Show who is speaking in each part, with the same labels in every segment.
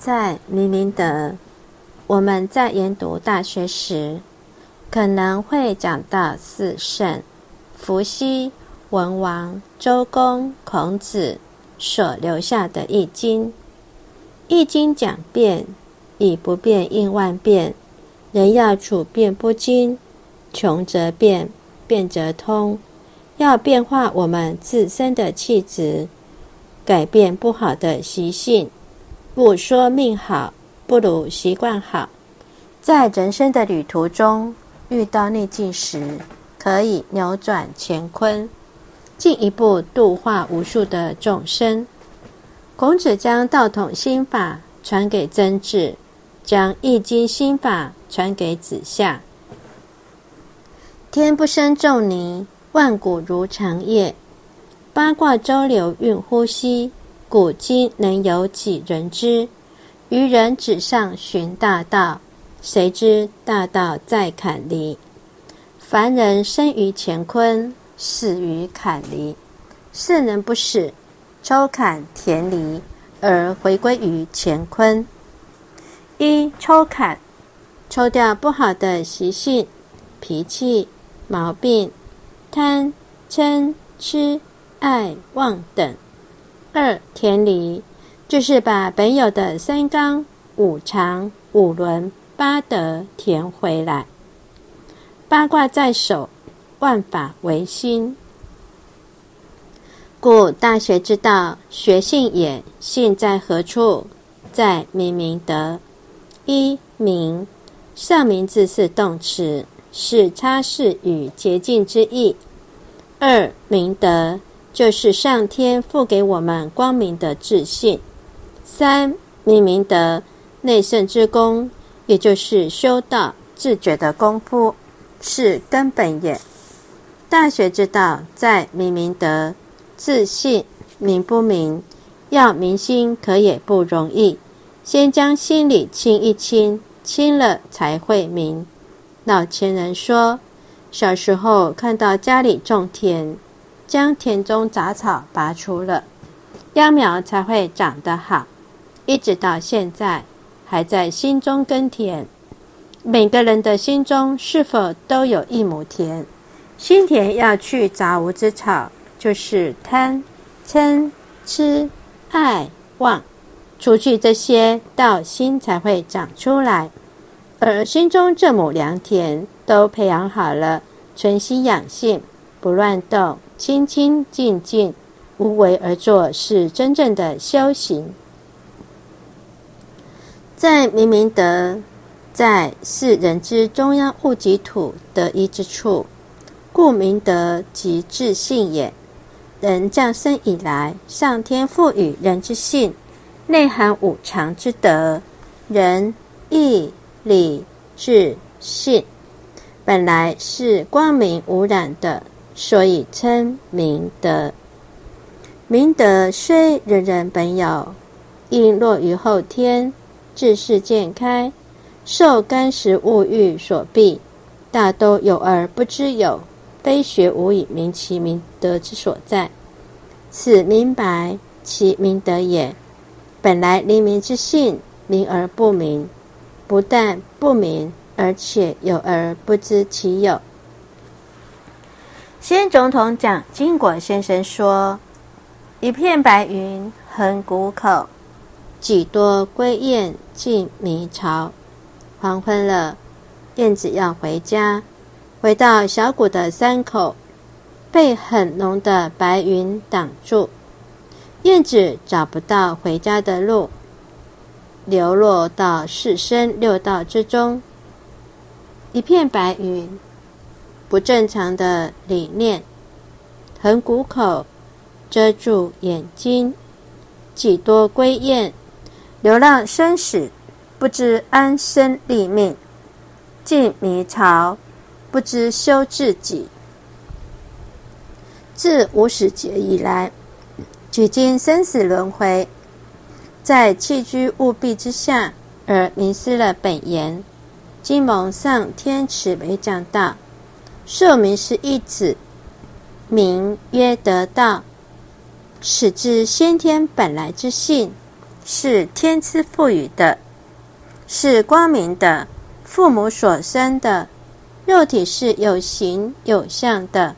Speaker 1: 在明明德，我们在研读大学时，可能会讲到四圣：伏羲、文王、周公、孔子所留下的《易经》。《易经》讲变，以不变应万变，人要处变不惊，穷则变，变则通。要变化我们自身的气质，改变不好的习性。不说命好，不如习惯好。在人生的旅途中，遇到逆境时，可以扭转乾坤，进一步度化无数的众生。孔子将道统心法传给曾子，将易经心法传给子夏。天不生仲尼。万古如长夜，八卦周流运呼吸，古今能有几人知？愚人纸上寻大道，谁知大道在坎离？凡人生于乾坤，死于坎离。圣人不死，抽坎填离，而回归于乾坤。一抽坎，抽掉不好的习性、脾气、毛病。贪、嗔、痴、爱、妄等。二田离，就是把本有的三纲、五常、五伦、八德填回来。八卦在手，万法唯心。故大学之道，学性也。性在何处？在明明德。一明，上明字是动词。是擦拭与洁净之意。二明德就是上天赋给我们光明的自信。三明明德内圣之功，也就是修道自觉的功夫，是根本也。大学之道在明明德，自信明不明？要明心可也不容易，先将心里清一清，清了才会明。老前人说，小时候看到家里种田，将田中杂草拔除了，秧苗才会长得好。一直到现在，还在心中耕田。每个人的心中是否都有一亩田？心田要去杂无之草，就是贪、嗔、痴、爱、妄，除去这些，道心才会长出来。而心中这亩良田都培养好了，存心养性，不乱动，清清静静，无为而作，是真正的修行。在明明德，在是人之中央户籍土得一之处，故明德即自信也。人降生以来，上天赋予人之性，内含五常之德，仁义。礼智信本来是光明无染的，所以称明德。明德虽人人本有，因落于后天，自是渐开，受干食物欲所蔽，大都有而不知有，非学无以明其明德之所在。此明白其明德也。本来黎明之性，明而不明。不但不明，而且有而不知其有。先总统蒋经国先生说：“一片白云横谷口，几多归雁进迷巢。”黄昏了，燕子要回家，回到小谷的山口，被很浓的白云挡住，燕子找不到回家的路。流落到四生六道之中，一片白云，不正常的理念，横谷口遮住眼睛，几多归雁，流浪生死，不知安身立命，进迷巢，不知修自己。自无始劫以来，几经生死轮回。在弃居务必之下，而迷失了本源。今蒙上天慈悲讲道，受名是一子，名曰得道。此之先天本来之性，是天之赋予的，是光明的，父母所生的。肉体是有形有相的，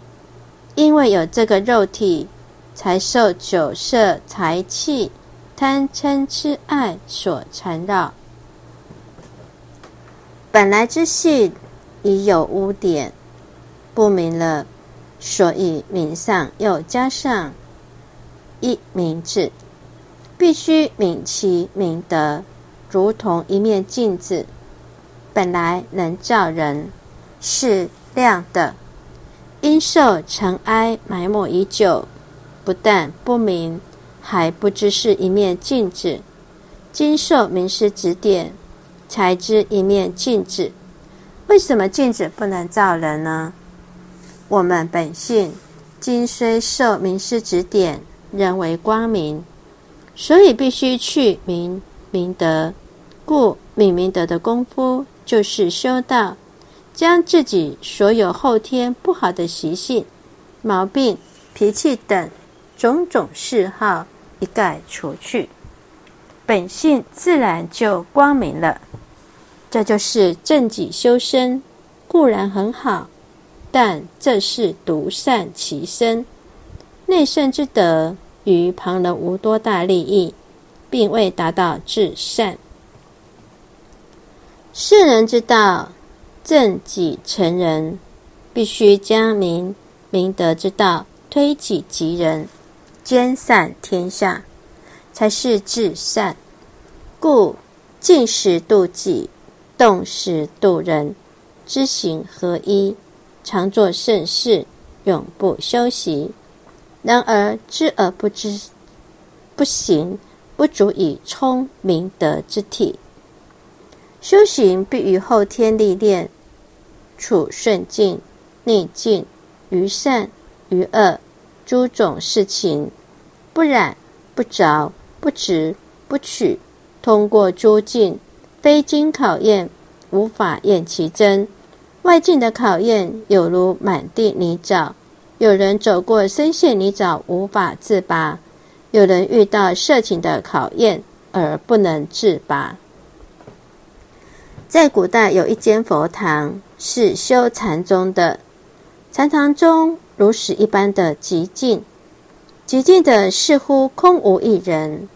Speaker 1: 因为有这个肉体，才受酒色财气、贪嗔痴爱所缠绕。本来之性已有污点，不明了，所以名上又加上一名字，必须明其明德，如同一面镜子，本来能照人。是亮的，因受尘埃埋没已久，不但不明，还不知是一面镜子。经受名师指点，才知一面镜子。为什么镜子不能照人呢？我们本性今虽受名师指点，仍为光明，所以必须去明明德。故明明德的功夫，就是修道。将自己所有后天不好的习性、毛病、脾气等种种嗜好一概除去，本性自然就光明了。这就是正己修身，固然很好，但这是独善其身。内圣之德与旁人无多大利益，并未达到至善。圣人之道。正己成人，必须将明明德之道推己及人，兼善天下，才是至善。故静时度己，动时度人，知行合一，常做盛事，永不休息。然而知而不知，不行，不足以充明德之体。修行必于后天历练，处顺境、逆境、于善于恶诸种事情，不染、不着、不执、不取，通过诸境，非经考验，无法验其真。外境的考验有如满地泥沼，有人走过深陷泥沼无法自拔，有人遇到色情的考验而不能自拔。在古代有一间佛堂，是修禅宗的。禅堂中如石一般的寂静，寂静的似乎空无一人，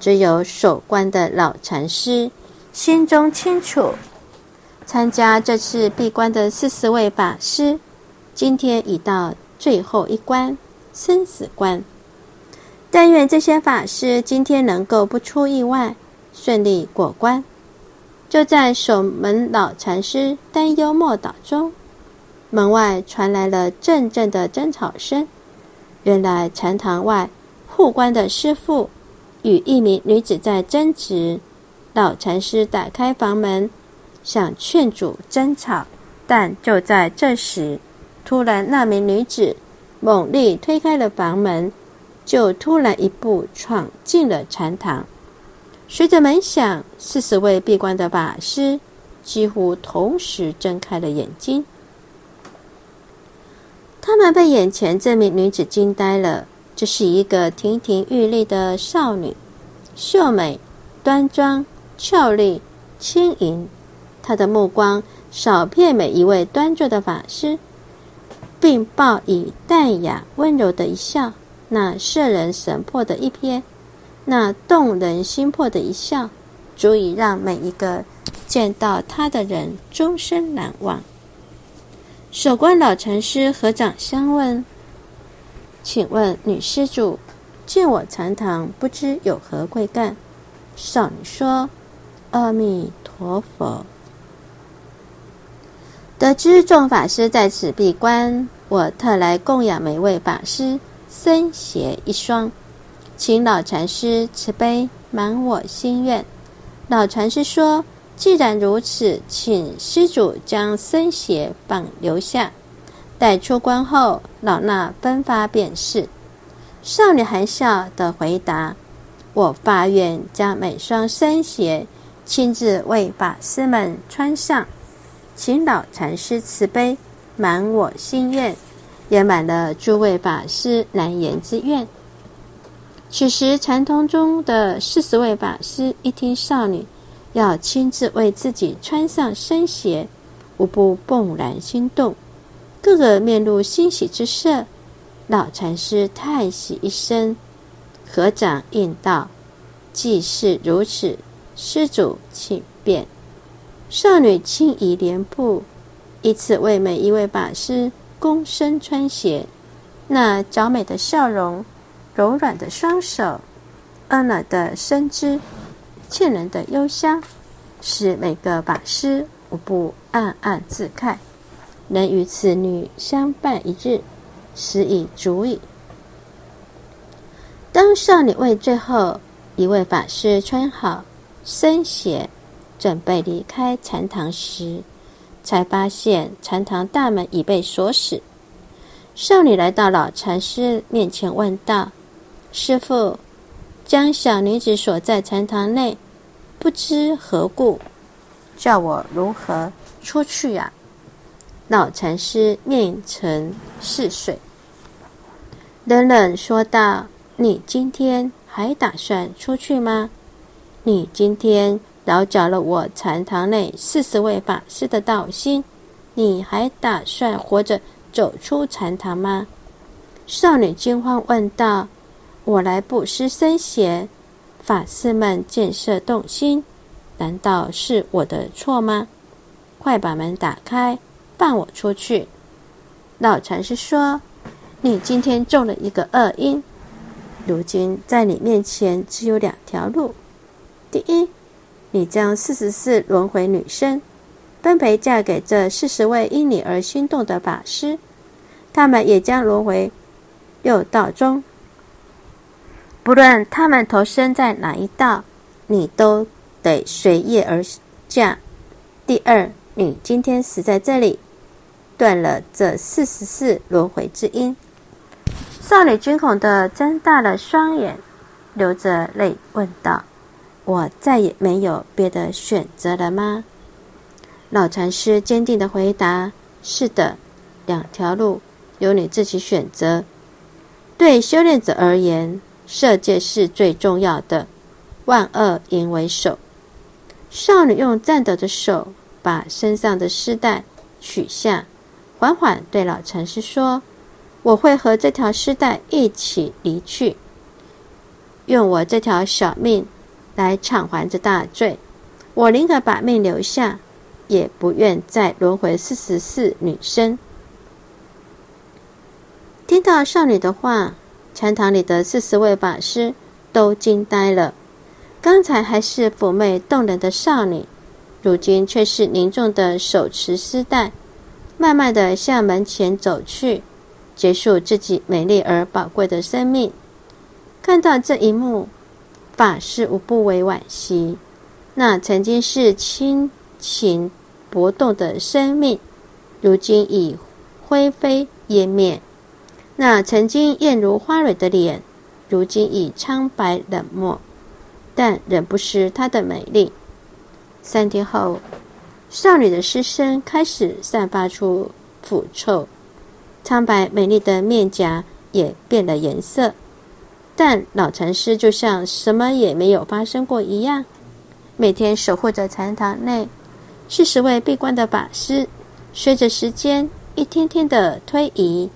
Speaker 1: 只有守关的老禅师心中清楚。参加这次闭关的四十位法师，今天已到最后一关——生死关。但愿这些法师今天能够不出意外，顺利过关。就在守门老禅师担忧莫岛中，门外传来了阵阵的争吵声。原来禅堂外护关的师傅与一名女子在争执。老禅师打开房门，想劝阻争吵，但就在这时，突然那名女子猛力推开了房门，就突然一步闯进了禅堂。随着门响，四十位闭关的法师几乎同时睁开了眼睛。他们被眼前这名女子惊呆了。这是一个亭亭玉立的少女，秀美、端庄、俏丽、轻盈。他的目光扫遍每一位端坐的法师，并报以淡雅温柔的一笑，那摄人神魄的一瞥。那动人心魄的一笑，足以让每一个见到他的人终身难忘。守关老禅师合掌相问：“请问女施主，见我禅堂，不知有何贵干？”少女说：“阿弥陀佛。”得知众法师在此闭关，我特来供养每位法师僧鞋一双。请老禅师慈悲满我心愿。老禅师说：“既然如此，请施主将僧鞋绑留下，待出关后，老衲分发便是。”少女含笑的回答：“我发愿将每双僧鞋亲自为法师们穿上，请老禅师慈悲满我心愿，也满了诸位法师难言之愿。”此时，禅堂中的四十位法师一听少女要亲自为自己穿上僧鞋，无不怦然心动，个个面露欣喜之色。老禅师叹息一声，合掌应道：“既是如此，施主请便。”少女轻移莲步，依次为每一位法师躬身穿鞋。那娇美的笑容，柔软的双手，婀娜的身姿，沁人的幽香，使每个法师无不暗暗自慨：能与此女相伴一日。实已足矣。当少女为最后一位法师穿好僧鞋，准备离开禅堂时，才发现禅堂大门已被锁死。少女来到老禅师面前，问道：“师傅，将小女子锁在禅堂内，不知何故？叫我如何出去呀？”老禅师面沉似水。冷冷说道：“你今天还打算出去吗？你今天扰搅了我禅堂内四十位法师的道心，你还打算活着走出禅堂吗？”少女惊慌问道：“我来布施僧鞋，法师们见色动心，难道是我的错吗？快把门打开，放我出去！”老禅师说。你今天中了一个恶因，如今在你面前只有两条路：第一，你将四十四轮回女生分别嫁给这四十位因你而心动的法师，他们也将轮回六道中，不论他们投身在哪一道，你都得随业而嫁。第二，你今天死在这里，断了这四十四轮回之因。少女惊恐的睁大了双眼，流着泪问道：“我再也没有别的选择了吗？”老禅师坚定的回答：“是的，两条路由你自己选择。对修炼者而言，色界是最重要的，万恶淫为首。”少女用颤抖的手把身上的丝带取下，缓缓对老禅师说。我会和这条丝带一起离去，用我这条小命来偿还这大罪。我宁可把命留下，也不愿再轮回四十四女生。听到少女的话，禅堂里的四十位法师都惊呆了。刚才还是妩媚动人的少女，如今却是凝重的手持丝带，慢慢的向门前走去。结束自己美丽而宝贵的生命。看到这一幕，法师无不为惋惜。那曾经是亲情搏动的生命，如今已灰飞烟灭；那曾经艳如花蕊的脸，如今已苍白冷漠。但仍不失她的美丽。三天后，少女的尸身开始散发出腐臭。苍白美丽的面颊也变了颜色，但老禅师就像什么也没有发生过一样，每天守护着禅堂内四十位闭关的法师。随着时间一天天的推移，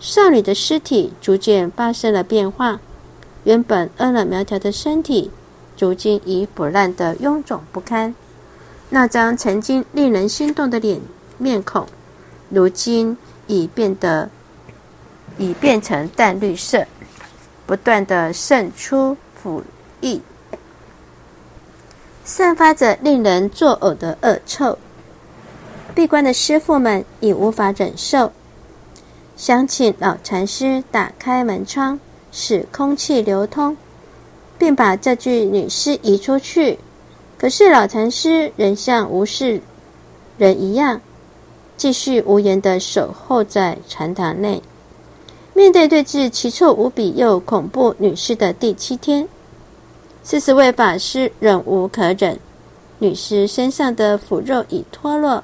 Speaker 1: 少女的尸体逐渐发生了变化，原本婀娜苗条的身体，如今已腐烂的臃肿不堪。那张曾经令人心动的脸面孔，如今。已变得，已变成淡绿色，不断的渗出腐液，散发着令人作呕的恶臭。闭关的师傅们已无法忍受，想请老禅师打开门窗，使空气流通，并把这具女尸移出去。可是老禅师仍像无视人一样。继续无言的守候在禅堂内，面对对峙奇臭无比又恐怖女尸的第七天，四十位法师忍无可忍，女尸身上的腐肉已脱落，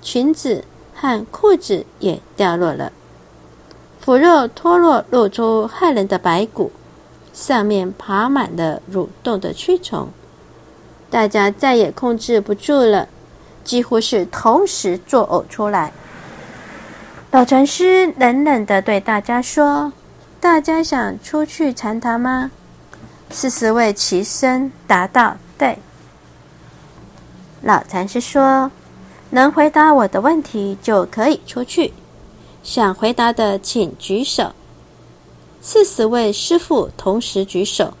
Speaker 1: 裙子和裤子也掉落了，腐肉脱落，露出骇人的白骨，上面爬满了蠕动的蛆虫。大家再也控制不住了，几乎是同时作呕出来。老禅师冷冷的对大家说：“大家想出去禅堂吗？”四十位齐声答道：“对。”老禅师说：“能回答我的问题就可以出去。想回答的请举手。”四十位师傅同时举手。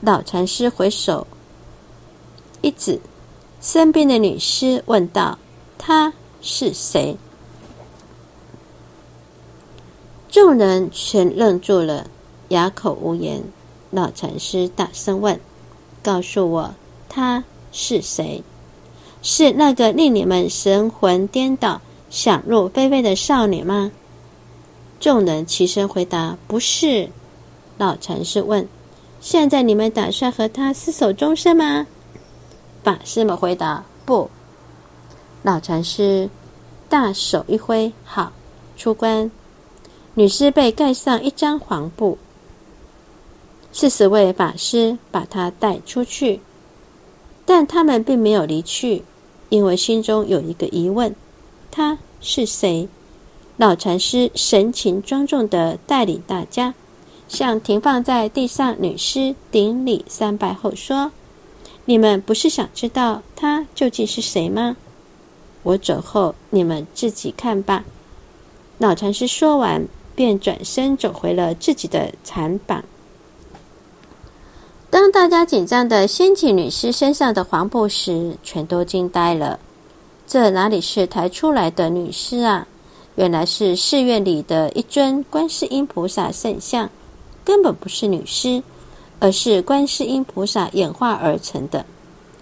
Speaker 1: 老禅师回首一指身边的女尸，问道：“她是谁？”众人全愣住了，哑口无言。老禅师大声问：“告诉我，他是谁？是那个令你们神魂颠倒、想入非非的少女吗？”众人齐声回答：“不是。”老禅师问：“现在你们打算和他厮守终生吗？”法师们回答：“不。”老禅师大手一挥：“好，出关。”女尸被盖上一张黄布，四十位法师把她带出去，但他们并没有离去，因为心中有一个疑问：他是谁？老禅师神情庄重的带领大家，向停放在地上女尸顶礼三拜后说：“你们不是想知道他究竟是谁吗？我走后，你们自己看吧。”老禅师说完。便转身走回了自己的禅房。当大家紧张的掀起女尸身上的黄布时，全都惊呆了。这哪里是抬出来的女尸啊？原来是寺院里的一尊观世音菩萨圣像，根本不是女尸，而是观世音菩萨演化而成的，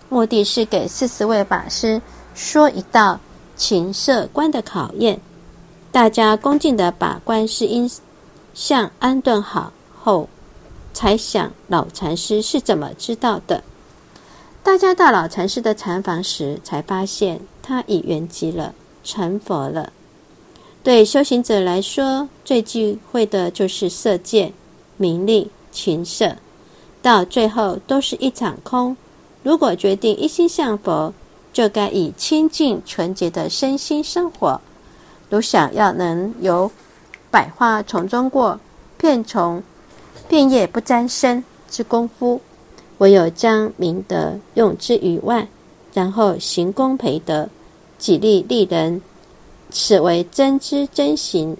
Speaker 1: 目的是给四十位法师说一道情色观的考验。大家恭敬的把观世音像安顿好后，才想老禅师是怎么知道的。大家到老禅师的禅房时，才发现他已圆寂了，成佛了。对修行者来说，最忌讳的就是色界、名利、情色，到最后都是一场空。如果决定一心向佛，就该以清净纯洁的身心生活。如想要能由百花丛中过，片丛片叶不沾身之功夫，唯有将明德用之于外，然后行功培德，己利利人，此为真知真行，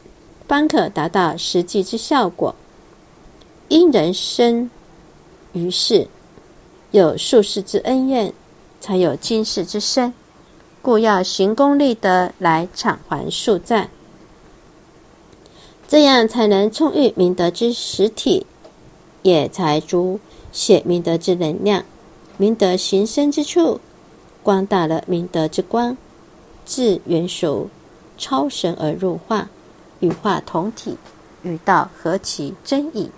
Speaker 1: 方可达到实际之效果。因人生于世，有数世之恩怨，才有今世之身。故要行功立德来偿还宿债，这样才能充裕明德之实体，也才足显明德之能量。明德行深之处，光大了明德之光，自元熟超神而入化，与化同体，与道合其真矣。